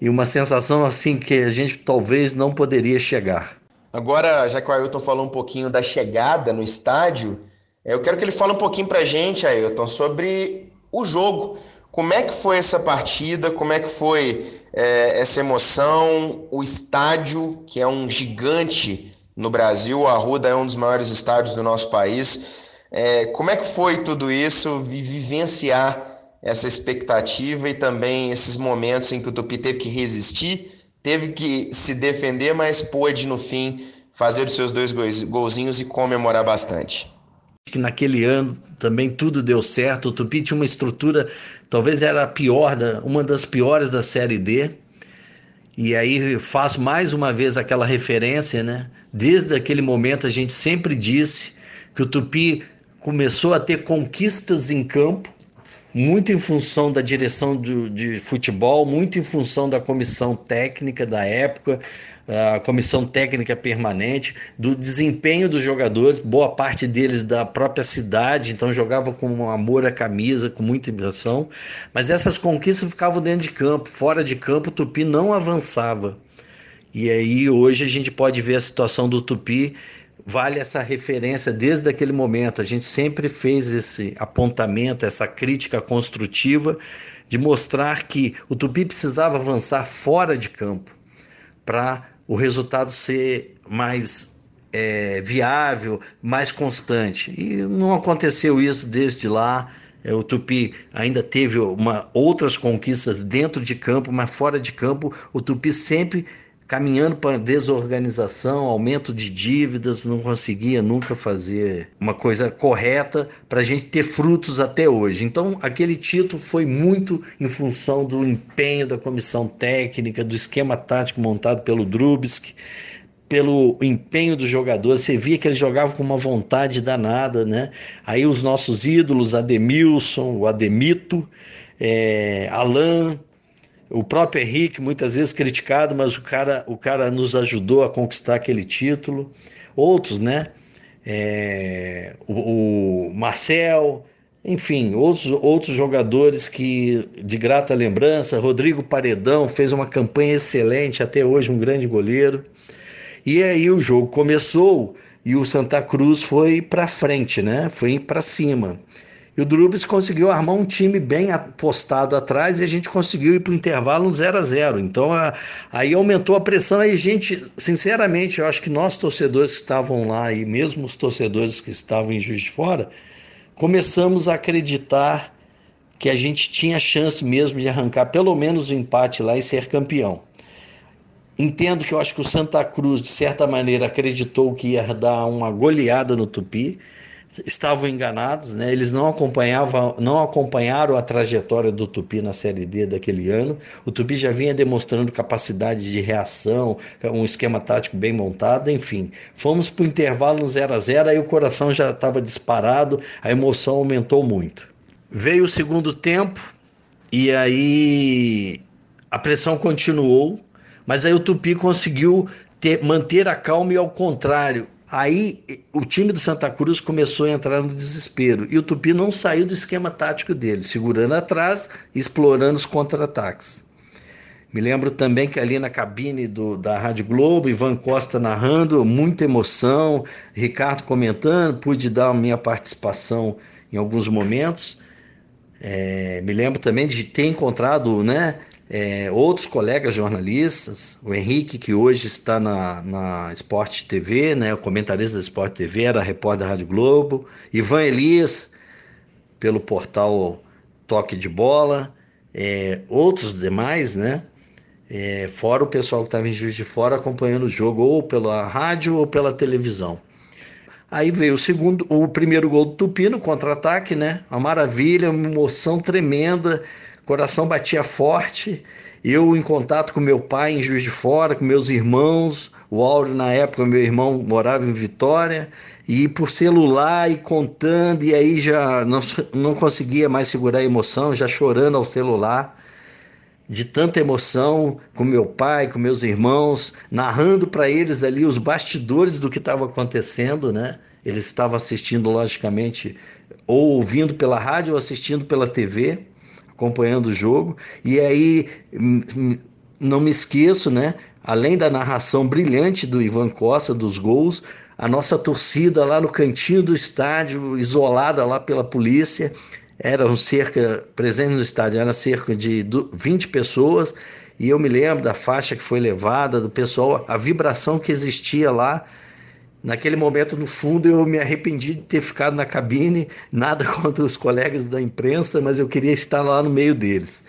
e uma sensação assim que a gente talvez não poderia chegar. Agora, já que o Ailton falou um pouquinho da chegada no estádio, é, eu quero que ele fale um pouquinho para a gente, Ailton, sobre o jogo. Como é que foi essa partida? Como é que foi é, essa emoção? O estádio, que é um gigante no Brasil, o Arruda é um dos maiores estádios do nosso país. É, como é que foi tudo isso, vivenciar essa expectativa e também esses momentos em que o Tupi teve que resistir teve que se defender, mas pôde no fim fazer os seus dois golzinhos e comemorar bastante. Que naquele ano também tudo deu certo. O Tupi tinha uma estrutura, talvez era a pior, da, uma das piores da Série D. E aí faço mais uma vez aquela referência, né? Desde aquele momento a gente sempre disse que o Tupi começou a ter conquistas em campo muito em função da direção do, de futebol, muito em função da comissão técnica da época, a comissão técnica permanente, do desempenho dos jogadores, boa parte deles da própria cidade, então jogava com amor à camisa, com muita inversão, mas essas conquistas ficavam dentro de campo, fora de campo o Tupi não avançava. E aí hoje a gente pode ver a situação do Tupi vale essa referência desde aquele momento. A gente sempre fez esse apontamento, essa crítica construtiva de mostrar que o Tupi precisava avançar fora de campo para o resultado ser mais é, viável, mais constante. E não aconteceu isso desde lá. É, o Tupi ainda teve uma, outras conquistas dentro de campo, mas fora de campo, o Tupi sempre caminhando para desorganização, aumento de dívidas, não conseguia nunca fazer uma coisa correta para a gente ter frutos até hoje. Então, aquele título foi muito em função do empenho da comissão técnica, do esquema tático montado pelo Drubsky, pelo empenho dos jogadores, você via que eles jogavam com uma vontade danada, né? Aí os nossos ídolos, Ademilson, o Ademito, é, Alain, o próprio Henrique, muitas vezes criticado, mas o cara, o cara nos ajudou a conquistar aquele título. Outros, né? É, o, o, Marcel, enfim, outros, outros jogadores que de grata lembrança. Rodrigo Paredão fez uma campanha excelente, até hoje um grande goleiro. E aí o jogo começou e o Santa Cruz foi para frente, né? Foi para cima. E o Drubis conseguiu armar um time bem apostado atrás e a gente conseguiu ir para o intervalo um 0 a 0 Então a, aí aumentou a pressão. Aí, gente, sinceramente, eu acho que nós torcedores que estavam lá e mesmo os torcedores que estavam em Juiz de Fora, começamos a acreditar que a gente tinha chance mesmo de arrancar pelo menos o um empate lá e ser campeão. Entendo que eu acho que o Santa Cruz, de certa maneira, acreditou que ia dar uma goleada no Tupi estavam enganados, né? Eles não acompanhavam, não acompanharam a trajetória do Tupi na Série D daquele ano. O Tupi já vinha demonstrando capacidade de reação, um esquema tático bem montado, enfim. Fomos para o intervalo no 0 a 0 aí o coração já estava disparado, a emoção aumentou muito. Veio o segundo tempo e aí a pressão continuou, mas aí o Tupi conseguiu ter, manter a calma e ao contrário, Aí o time do Santa Cruz começou a entrar no desespero e o Tupi não saiu do esquema tático dele, segurando atrás explorando os contra-ataques. Me lembro também que ali na cabine do, da Rádio Globo, Ivan Costa narrando, muita emoção, Ricardo comentando, pude dar a minha participação em alguns momentos. É, me lembro também de ter encontrado né, é, outros colegas jornalistas, o Henrique, que hoje está na, na Sport TV, né, o comentarista da Sport TV, era repórter da Rádio Globo, Ivan Elias, pelo portal Toque de Bola, é, outros demais, né? É, fora o pessoal que estava em Juiz de Fora acompanhando o jogo, ou pela rádio ou pela televisão. Aí veio o segundo, o primeiro gol do Tupi no contra-ataque, né? Uma maravilha, uma emoção tremenda coração batia forte. Eu em contato com meu pai em Juiz de Fora, com meus irmãos, O Áureo, na época, meu irmão morava em Vitória, e por celular e contando, e aí já não, não conseguia mais segurar a emoção, já chorando ao celular, de tanta emoção com meu pai, com meus irmãos, narrando para eles ali os bastidores do que estava acontecendo, né? Eles estavam assistindo, logicamente, ou ouvindo pela rádio ou assistindo pela TV, acompanhando o jogo. E aí, hum, hum, não me esqueço, né? Além da narração brilhante do Ivan Costa dos gols, a nossa torcida lá no cantinho do estádio, isolada lá pela polícia, eram cerca, presente no estádio, era cerca de 20 pessoas, e eu me lembro da faixa que foi levada, do pessoal, a vibração que existia lá. Naquele momento, no fundo, eu me arrependi de ter ficado na cabine, nada contra os colegas da imprensa, mas eu queria estar lá no meio deles.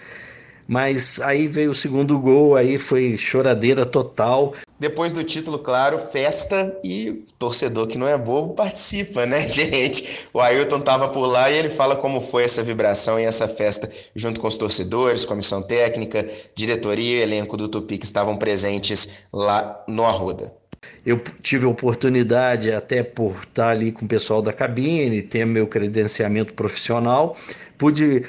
Mas aí veio o segundo gol, aí foi choradeira total. Depois do título, claro, festa e torcedor que não é bobo participa, né, gente? O Ailton estava por lá e ele fala como foi essa vibração e essa festa junto com os torcedores, comissão técnica, diretoria e elenco do Tupi que estavam presentes lá no Arruda. Eu tive a oportunidade, até por estar ali com o pessoal da cabine, ter meu credenciamento profissional, pude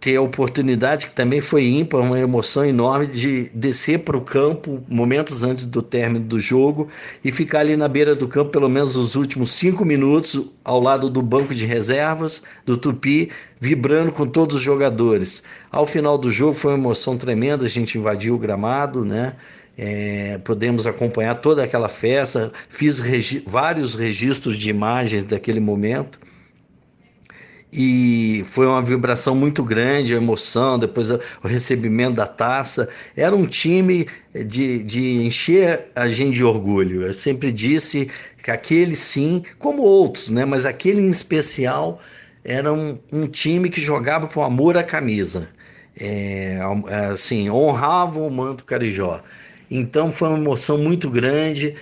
ter a oportunidade, que também foi ímpar, uma emoção enorme, de descer para o campo momentos antes do término do jogo e ficar ali na beira do campo pelo menos os últimos cinco minutos ao lado do banco de reservas do Tupi, vibrando com todos os jogadores. Ao final do jogo foi uma emoção tremenda, a gente invadiu o gramado, né? É, podemos acompanhar toda aquela festa, fiz regi vários registros de imagens daquele momento e foi uma vibração muito grande, a emoção, depois o recebimento da taça. Era um time de, de encher a gente de orgulho. Eu sempre disse que aquele sim, como outros, né? mas aquele em especial era um, um time que jogava com amor à camisa. É, assim, honrava o manto carijó. Então foi uma emoção muito grande.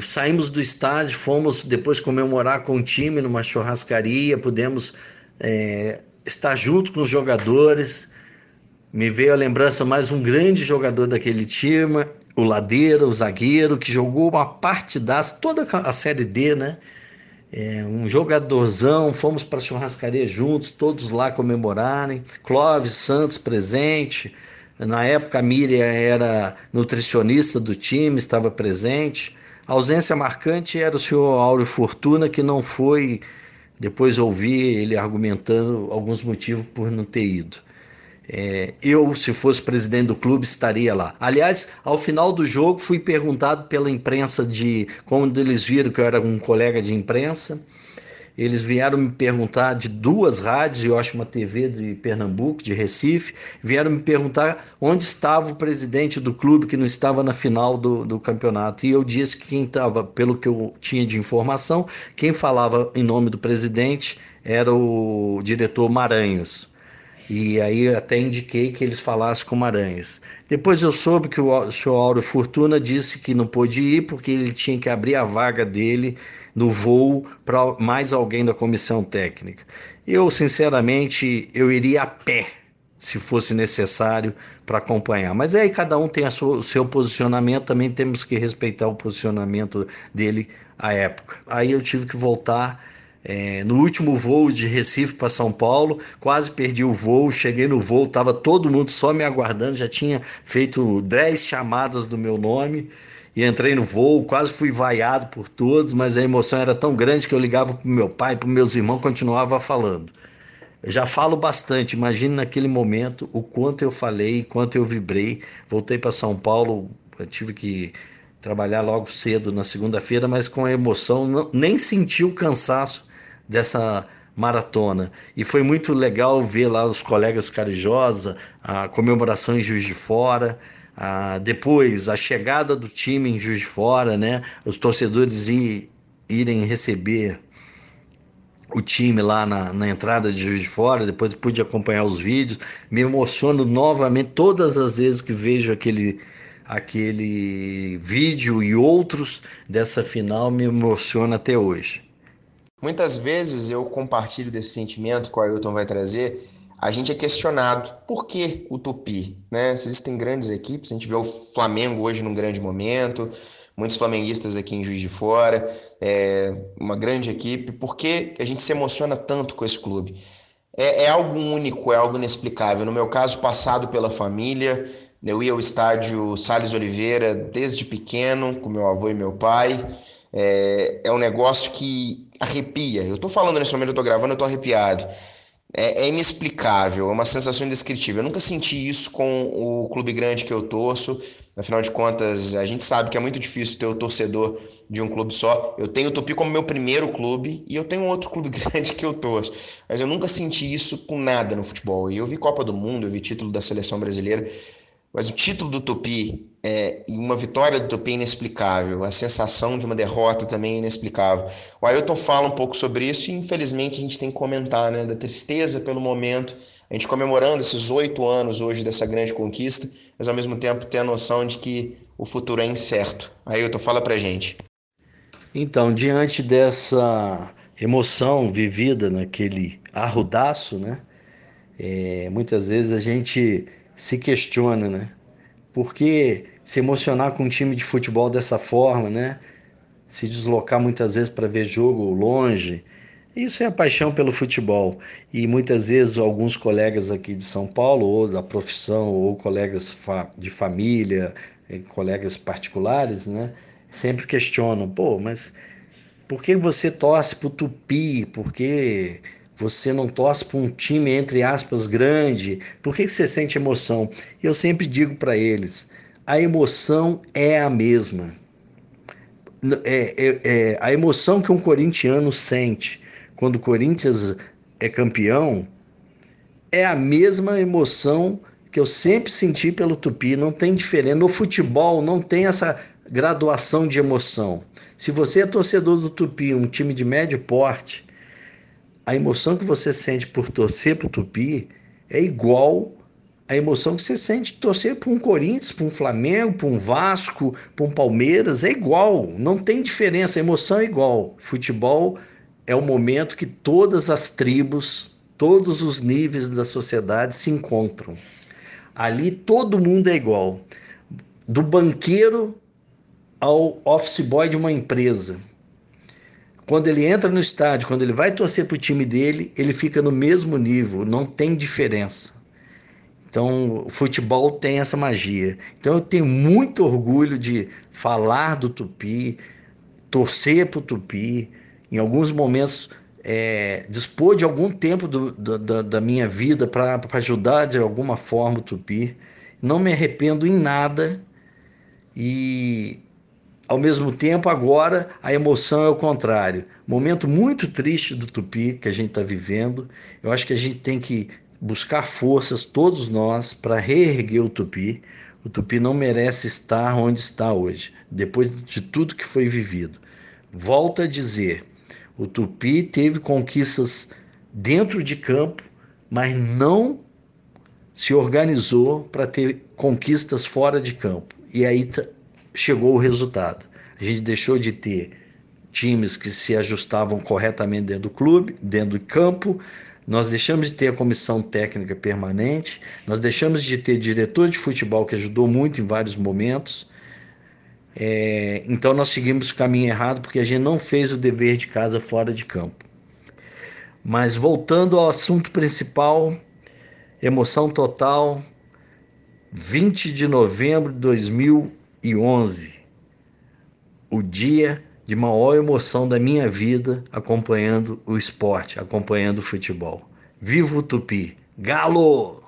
Saímos do estádio, fomos depois comemorar com o time numa churrascaria, pudemos é, estar junto com os jogadores. Me veio a lembrança mais um grande jogador daquele time, o Ladeira, o zagueiro, que jogou uma partidaça, toda a Série D, né? É, um jogadorzão, fomos para a churrascaria juntos, todos lá comemorarem. Clóvis Santos presente. Na época a Miriam era nutricionista do time, estava presente. A ausência marcante era o senhor Áureo Fortuna, que não foi depois ouvi ele argumentando alguns motivos por não ter ido. É, eu, se fosse presidente do clube, estaria lá. Aliás, ao final do jogo, fui perguntado pela imprensa de quando eles viram que eu era um colega de imprensa eles vieram me perguntar de duas rádios, eu acho uma TV de Pernambuco, de Recife, vieram me perguntar onde estava o presidente do clube que não estava na final do, do campeonato. E eu disse que quem estava, pelo que eu tinha de informação, quem falava em nome do presidente era o diretor Maranhos. E aí até indiquei que eles falassem com Maranhas. Depois eu soube que o senhor Auro Fortuna disse que não pôde ir porque ele tinha que abrir a vaga dele no voo para mais alguém da comissão técnica. Eu, sinceramente, eu iria a pé se fosse necessário para acompanhar. Mas aí cada um tem sua, o seu posicionamento, também temos que respeitar o posicionamento dele à época. Aí eu tive que voltar é, no último voo de Recife para São Paulo, quase perdi o voo, cheguei no voo, estava todo mundo só me aguardando, já tinha feito 10 chamadas do meu nome e entrei no voo, quase fui vaiado por todos, mas a emoção era tão grande que eu ligava para meu pai, para meus irmãos, continuava falando. Eu já falo bastante, imagine naquele momento o quanto eu falei, quanto eu vibrei. Voltei para São Paulo, tive que trabalhar logo cedo na segunda-feira, mas com a emoção, não, nem senti o cansaço dessa maratona. E foi muito legal ver lá os colegas Carijosa, a comemoração em Juiz de Fora. Ah, depois, a chegada do time em Juiz de Fora, né? Os torcedores ir, irem receber o time lá na, na, entrada de Juiz de Fora, depois pude acompanhar os vídeos, me emociono novamente todas as vezes que vejo aquele, aquele vídeo e outros dessa final, me emociona até hoje. Muitas vezes eu compartilho desse sentimento que o Ailton vai trazer, a gente é questionado por que o Tupi, né? Existem grandes equipes, a gente vê o Flamengo hoje num grande momento, muitos flamenguistas aqui em Juiz de Fora, é uma grande equipe. Por que a gente se emociona tanto com esse clube? É, é algo único, é algo inexplicável. No meu caso, passado pela família, eu ia ao estádio Salles Oliveira desde pequeno, com meu avô e meu pai. É, é um negócio que arrepia. Eu estou falando nesse momento, eu estou gravando, eu estou arrepiado. É, é, inexplicável, é uma sensação indescritível. Eu nunca senti isso com o clube grande que eu torço. Afinal de contas, a gente sabe que é muito difícil ter o torcedor de um clube só. Eu tenho o Tupi como meu primeiro clube e eu tenho outro clube grande que eu torço. Mas eu nunca senti isso com nada no futebol. E eu vi Copa do Mundo, eu vi título da seleção brasileira. Mas o título do Tupi é, e uma vitória do Tupi é inexplicável. A sensação de uma derrota também é inexplicável. O Ailton fala um pouco sobre isso e infelizmente a gente tem que comentar, né? Da tristeza pelo momento a gente comemorando esses oito anos hoje dessa grande conquista, mas ao mesmo tempo ter a noção de que o futuro é incerto. Ailton, fala pra gente. Então, diante dessa emoção vivida naquele arrudaço, né? É, muitas vezes a gente se questiona, né? Por que se emocionar com um time de futebol dessa forma, né? Se deslocar muitas vezes para ver jogo longe, isso é a paixão pelo futebol. E muitas vezes alguns colegas aqui de São Paulo, ou da profissão, ou colegas de família, eh, colegas particulares, né, sempre questionam: pô, mas por que você torce para o Tupi? Por que você não torce para um time, entre aspas, grande? Por que você sente emoção? Eu sempre digo para eles: a emoção é a mesma. É, é, é, a emoção que um corintiano sente quando o Corinthians é campeão, é a mesma emoção que eu sempre senti pelo Tupi, não tem diferença. No futebol não tem essa graduação de emoção. Se você é torcedor do Tupi, um time de médio porte, a emoção que você sente por torcer para o Tupi é igual à emoção que você sente torcer para um Corinthians, para um Flamengo, para um Vasco, para um Palmeiras, é igual, não tem diferença, a emoção é igual. Futebol é o momento que todas as tribos, todos os níveis da sociedade se encontram. Ali todo mundo é igual, do banqueiro ao office boy de uma empresa. Quando ele entra no estádio, quando ele vai torcer para o time dele, ele fica no mesmo nível, não tem diferença. Então, o futebol tem essa magia. Então, eu tenho muito orgulho de falar do Tupi, torcer para o Tupi, em alguns momentos é, dispor de algum tempo do, do, da minha vida para ajudar de alguma forma o Tupi. Não me arrependo em nada e, ao mesmo tempo, agora a emoção é o contrário. Momento muito triste do Tupi que a gente está vivendo. Eu acho que a gente tem que buscar forças, todos nós, para reerguer o Tupi. O Tupi não merece estar onde está hoje, depois de tudo que foi vivido. Volto a dizer, o Tupi teve conquistas dentro de campo, mas não se organizou para ter conquistas fora de campo. E aí chegou o resultado. A gente deixou de ter times que se ajustavam corretamente dentro do clube, dentro do campo. Nós deixamos de ter a comissão técnica permanente, nós deixamos de ter diretor de futebol que ajudou muito em vários momentos. É, então nós seguimos o caminho errado porque a gente não fez o dever de casa fora de campo. Mas voltando ao assunto principal, emoção total, 20 de novembro de 2011, o dia de maior emoção da minha vida acompanhando o esporte, acompanhando o futebol. Viva o Tupi! Galo!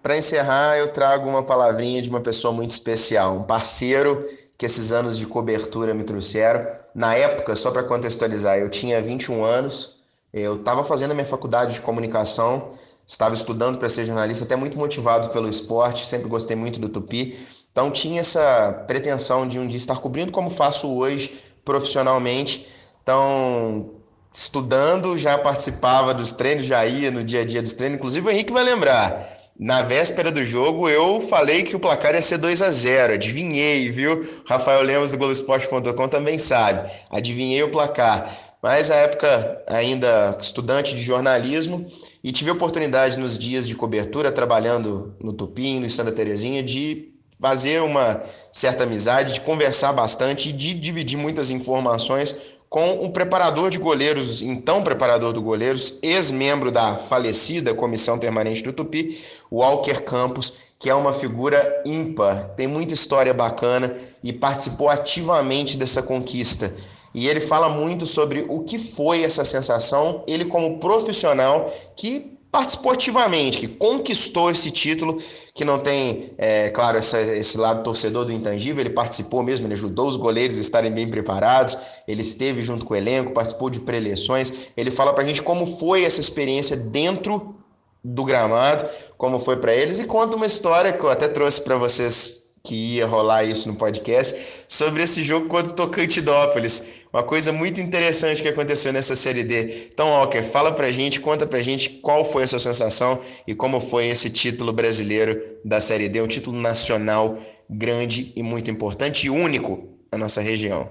Para encerrar, eu trago uma palavrinha de uma pessoa muito especial, um parceiro que esses anos de cobertura me trouxeram. Na época, só para contextualizar, eu tinha 21 anos, eu estava fazendo a minha faculdade de comunicação, estava estudando para ser jornalista, até muito motivado pelo esporte, sempre gostei muito do Tupi. Então tinha essa pretensão de um dia estar cobrindo como faço hoje profissionalmente. Então, estudando, já participava dos treinos, já ia no dia a dia dos treinos. Inclusive o Henrique vai lembrar. Na véspera do jogo, eu falei que o placar ia ser 2 a 0 Adivinhei, viu? Rafael Lemos do Globoesporte.com também sabe. Adivinhei o placar. Mas na época, ainda estudante de jornalismo, e tive a oportunidade nos dias de cobertura, trabalhando no Tupim, no Santa Terezinha, de fazer uma certa amizade, de conversar bastante e de dividir muitas informações com o preparador de goleiros, então preparador do goleiros, ex-membro da falecida Comissão Permanente do Tupi, Walker Campos, que é uma figura ímpar, tem muita história bacana e participou ativamente dessa conquista. E ele fala muito sobre o que foi essa sensação, ele como profissional que participou ativamente, que conquistou esse título, que não tem, é, claro, essa, esse lado torcedor do intangível, ele participou mesmo, ele ajudou os goleiros a estarem bem preparados, ele esteve junto com o elenco, participou de preleções, ele fala pra gente como foi essa experiência dentro do gramado, como foi para eles, e conta uma história que eu até trouxe para vocês que ia rolar isso no podcast, sobre esse jogo contra o Tocantidópolis. Uma coisa muito interessante que aconteceu nessa Série D. Então, Walker, fala pra gente, conta pra gente qual foi a sua sensação e como foi esse título brasileiro da Série D, um título nacional grande e muito importante e único na nossa região.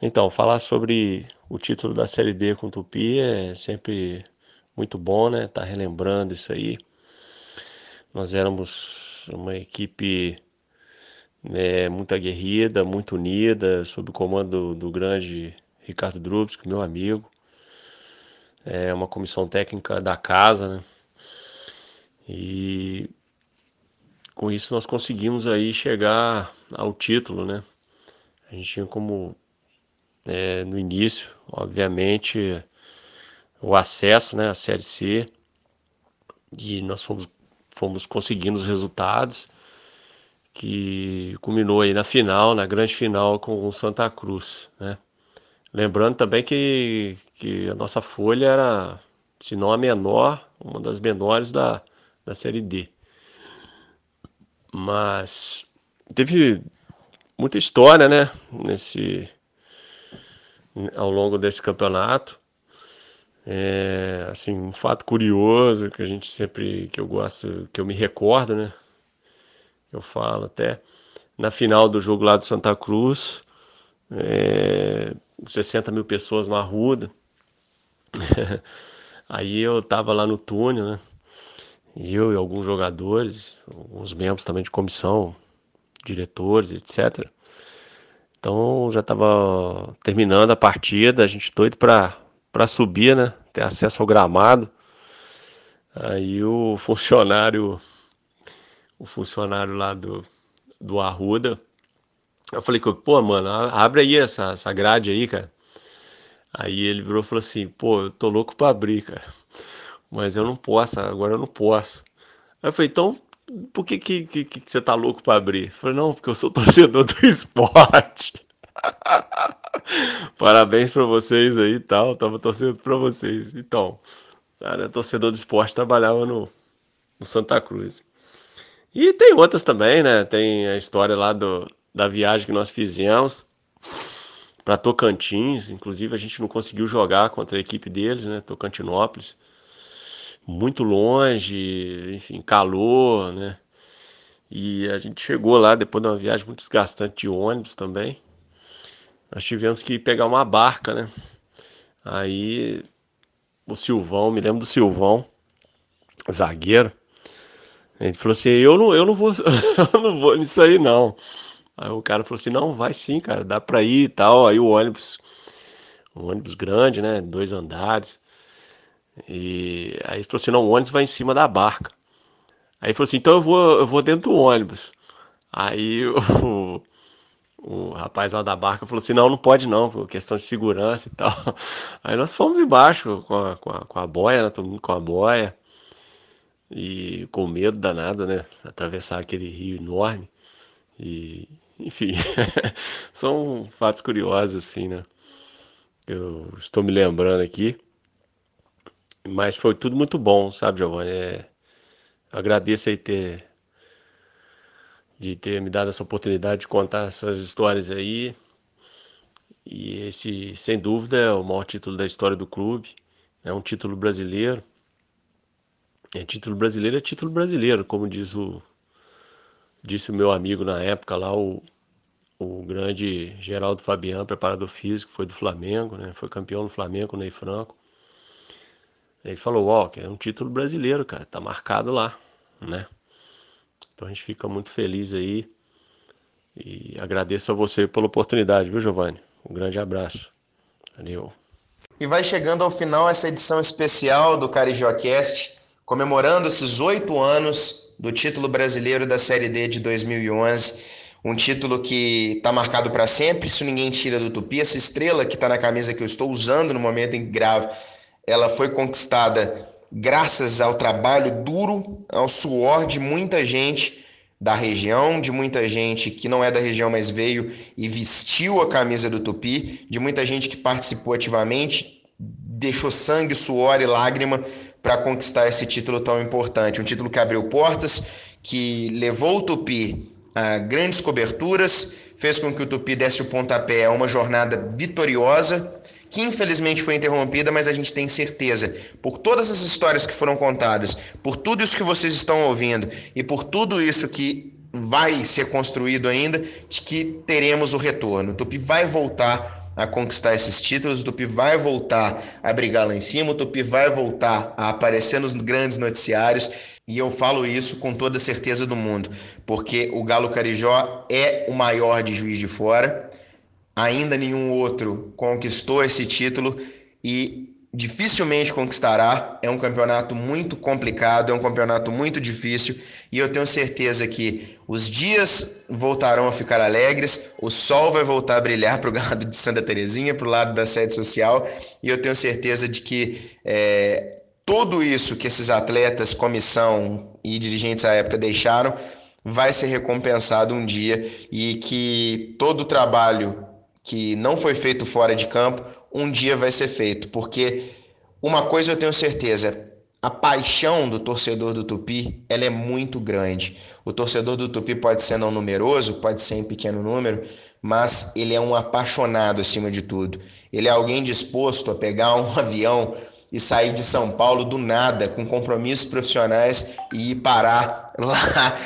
Então, falar sobre o título da Série D com o Tupi é sempre muito bom, né? Tá relembrando isso aí. Nós éramos uma equipe né, muito aguerrida, muito unida, sob o comando do, do grande Ricardo Drubsky, meu amigo. É uma comissão técnica da casa, né? E com isso nós conseguimos aí chegar ao título, né? A gente tinha como é, no início, obviamente, o acesso, né, à Série C, e nós fomos, fomos conseguindo os resultados que culminou aí na final, na grande final com o Santa Cruz, né? Lembrando também que, que a nossa folha era, se não a menor, uma das menores da, da Série D. Mas teve muita história, né, nesse ao longo desse campeonato. É, assim, um fato curioso que a gente sempre que eu gosto, que eu me recordo, né? Eu falo até na final do jogo lá do Santa Cruz, é, 60 mil pessoas na rua. Aí eu tava lá no túnel, né? E eu e alguns jogadores, alguns membros também de comissão, diretores, etc. Então já estava terminando a partida, a gente doido para subir, né? Ter acesso ao gramado. Aí o funcionário o funcionário lá do, do Arruda. Eu falei, pô, mano, abre aí essa, essa grade aí, cara. Aí ele virou e falou assim, pô, eu tô louco pra abrir, cara. Mas eu não posso, agora eu não posso. Aí eu falei, então, por que, que, que, que você tá louco pra abrir? Eu falei, não, porque eu sou torcedor do esporte. Parabéns pra vocês aí e tal, tava torcendo pra vocês. Então, cara, torcedor do esporte trabalhava no, no Santa Cruz. E tem outras também, né? Tem a história lá do, da viagem que nós fizemos para Tocantins. Inclusive, a gente não conseguiu jogar contra a equipe deles, né? Tocantinópolis. Muito longe, enfim, calor, né? E a gente chegou lá depois de uma viagem muito desgastante de ônibus também. Nós tivemos que pegar uma barca, né? Aí o Silvão, me lembro do Silvão, zagueiro. Ele falou assim: eu não, eu não vou, eu não vou nisso aí não. Aí o cara falou assim: não, vai sim, cara, dá pra ir e tal. Aí o ônibus, um ônibus grande, né? Dois andares. E aí ele falou assim: não, o ônibus vai em cima da barca. Aí ele falou assim: então eu vou, eu vou dentro do ônibus. Aí o, o rapaz lá da barca falou assim: não, não pode não, por questão de segurança e tal. Aí nós fomos embaixo com a, com a, com a boia, né? Todo mundo com a boia e com medo danado, né? Atravessar aquele rio enorme. E, enfim, são fatos curiosos, assim, né? Eu estou me lembrando aqui. Mas foi tudo muito bom, sabe, Giovanni? É, agradeço aí ter, de ter me dado essa oportunidade de contar essas histórias aí. E esse, sem dúvida, é o maior título da história do clube. É um título brasileiro. É título brasileiro é título brasileiro, como diz o disse o meu amigo na época lá, o, o grande Geraldo Fabiano, preparador físico, foi do Flamengo, né? Foi campeão do Flamengo, Ney Franco. Ele falou, ó, oh, é um título brasileiro, cara, tá marcado lá, né? Então a gente fica muito feliz aí e agradeço a você pela oportunidade, viu, Giovanni? Um grande abraço. Valeu. E vai chegando ao final essa edição especial do CarijoaCast, comemorando esses oito anos do título brasileiro da Série D de 2011. Um título que está marcado para sempre, isso ninguém tira do Tupi. Essa estrela que está na camisa que eu estou usando no momento em que gravo, ela foi conquistada graças ao trabalho duro, ao suor de muita gente da região, de muita gente que não é da região, mas veio e vestiu a camisa do Tupi, de muita gente que participou ativamente, deixou sangue, suor e lágrima para conquistar esse título tão importante. Um título que abriu portas, que levou o Tupi a grandes coberturas, fez com que o Tupi desse o pontapé a uma jornada vitoriosa que infelizmente foi interrompida, mas a gente tem certeza, por todas as histórias que foram contadas, por tudo isso que vocês estão ouvindo e por tudo isso que vai ser construído ainda, de que teremos o retorno. O Tupi vai voltar a conquistar esses títulos, o Tupi vai voltar a brigar lá em cima, o Tupi vai voltar a aparecer nos grandes noticiários. E eu falo isso com toda certeza do mundo, porque o Galo Carijó é o maior de Juiz de Fora ainda nenhum outro conquistou esse título e dificilmente conquistará. É um campeonato muito complicado, é um campeonato muito difícil. E eu tenho certeza que os dias voltarão a ficar alegres, o sol vai voltar a brilhar para o lado de Santa Terezinha, para o lado da sede social. E eu tenho certeza de que é, tudo isso que esses atletas, comissão e dirigentes à época deixaram vai ser recompensado um dia. E que todo o trabalho que não foi feito fora de campo, um dia vai ser feito, porque uma coisa eu tenho certeza, a paixão do torcedor do Tupi, ela é muito grande. O torcedor do Tupi pode ser não numeroso, pode ser em pequeno número, mas ele é um apaixonado acima de tudo. Ele é alguém disposto a pegar um avião e sair de São Paulo do nada, com compromissos profissionais e ir parar lá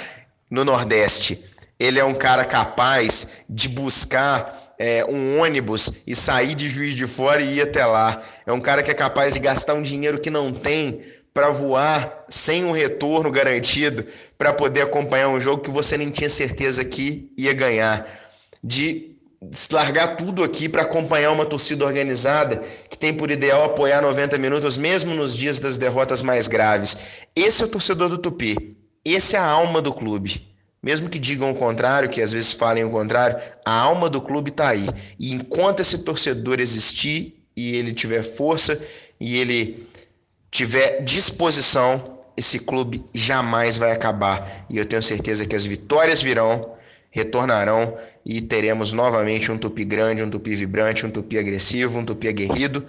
no Nordeste. Ele é um cara capaz de buscar é, um ônibus e sair de Juiz de Fora e ir até lá. É um cara que é capaz de gastar um dinheiro que não tem para voar sem um retorno garantido para poder acompanhar um jogo que você nem tinha certeza que ia ganhar. De largar tudo aqui para acompanhar uma torcida organizada que tem por ideal apoiar 90 minutos mesmo nos dias das derrotas mais graves. Esse é o torcedor do Tupi. Esse é a alma do clube. Mesmo que digam o contrário, que às vezes falem o contrário, a alma do clube está aí. E enquanto esse torcedor existir e ele tiver força e ele tiver disposição, esse clube jamais vai acabar. E eu tenho certeza que as vitórias virão, retornarão e teremos novamente um tupi grande, um tupi vibrante, um tupi agressivo, um tupi aguerrido,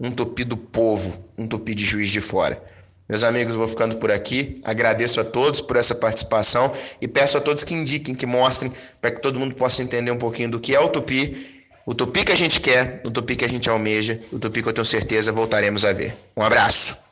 um tupi do povo, um tupi de juiz de fora. Meus amigos, vou ficando por aqui. Agradeço a todos por essa participação e peço a todos que indiquem, que mostrem, para que todo mundo possa entender um pouquinho do que é o Tupi, o Tupi que a gente quer, o Tupi que a gente almeja, o Tupi que eu tenho certeza voltaremos a ver. Um abraço.